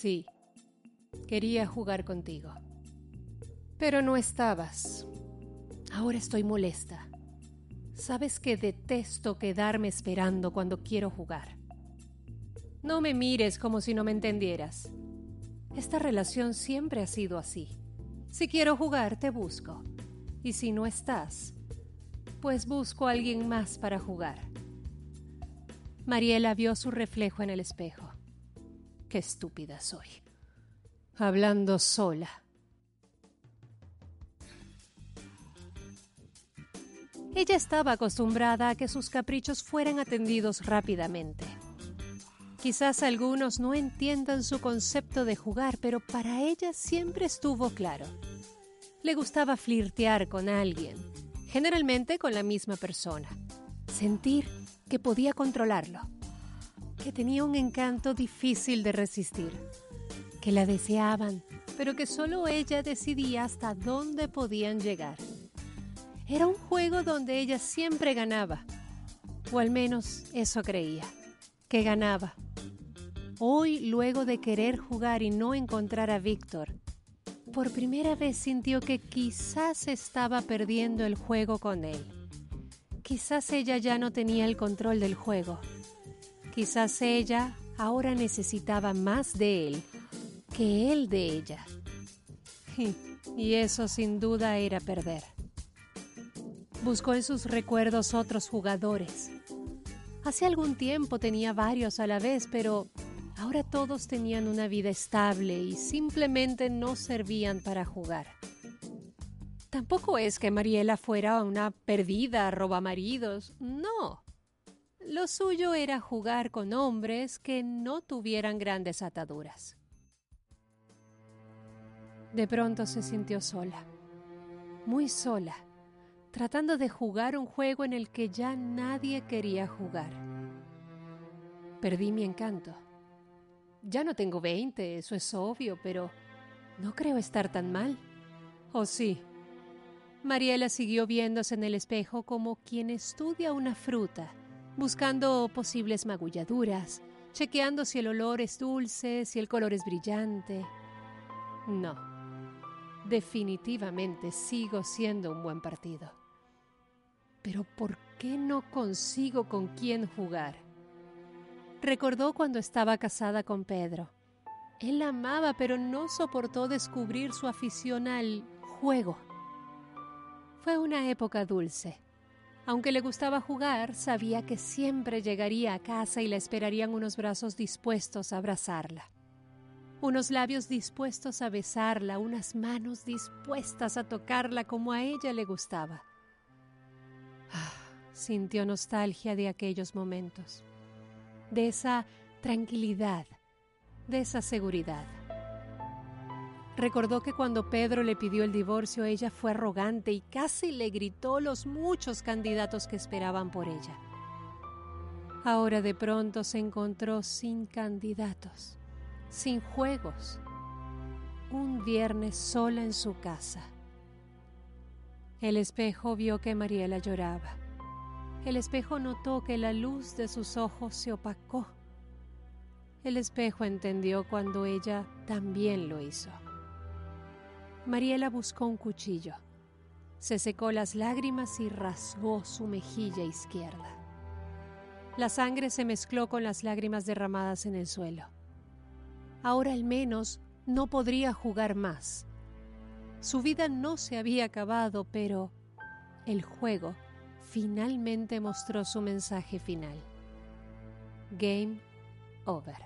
Sí, quería jugar contigo. Pero no estabas. Ahora estoy molesta. Sabes que detesto quedarme esperando cuando quiero jugar. No me mires como si no me entendieras. Esta relación siempre ha sido así. Si quiero jugar, te busco. Y si no estás, pues busco a alguien más para jugar. Mariela vio su reflejo en el espejo. Qué estúpida soy. Hablando sola. Ella estaba acostumbrada a que sus caprichos fueran atendidos rápidamente. Quizás algunos no entiendan su concepto de jugar, pero para ella siempre estuvo claro. Le gustaba flirtear con alguien, generalmente con la misma persona. Sentir que podía controlarlo, que tenía un encanto difícil de resistir, que la deseaban, pero que solo ella decidía hasta dónde podían llegar. Era un juego donde ella siempre ganaba, o al menos eso creía, que ganaba. Hoy, luego de querer jugar y no encontrar a Víctor, por primera vez sintió que quizás estaba perdiendo el juego con él. Quizás ella ya no tenía el control del juego. Quizás ella ahora necesitaba más de él que él de ella. Y eso sin duda era perder. Buscó en sus recuerdos otros jugadores. Hace algún tiempo tenía varios a la vez, pero Ahora todos tenían una vida estable y simplemente no servían para jugar. Tampoco es que Mariela fuera una perdida maridos. no. Lo suyo era jugar con hombres que no tuvieran grandes ataduras. De pronto se sintió sola, muy sola, tratando de jugar un juego en el que ya nadie quería jugar. Perdí mi encanto ya no tengo veinte, eso es obvio, pero no creo estar tan mal. ¿O sí? Mariela siguió viéndose en el espejo como quien estudia una fruta, buscando posibles magulladuras, chequeando si el olor es dulce, si el color es brillante. No, definitivamente sigo siendo un buen partido. Pero ¿por qué no consigo con quién jugar? Recordó cuando estaba casada con Pedro. Él amaba, pero no soportó descubrir su afición al juego. Fue una época dulce. Aunque le gustaba jugar, sabía que siempre llegaría a casa y la esperarían unos brazos dispuestos a abrazarla. Unos labios dispuestos a besarla, unas manos dispuestas a tocarla como a ella le gustaba. Ah, sintió nostalgia de aquellos momentos de esa tranquilidad, de esa seguridad. Recordó que cuando Pedro le pidió el divorcio ella fue arrogante y casi le gritó los muchos candidatos que esperaban por ella. Ahora de pronto se encontró sin candidatos, sin juegos, un viernes sola en su casa. El espejo vio que Mariela lloraba. El espejo notó que la luz de sus ojos se opacó. El espejo entendió cuando ella también lo hizo. Mariela buscó un cuchillo. Se secó las lágrimas y rasgó su mejilla izquierda. La sangre se mezcló con las lágrimas derramadas en el suelo. Ahora al menos no podría jugar más. Su vida no se había acabado, pero el juego finalmente mostró su mensaje final. Game over.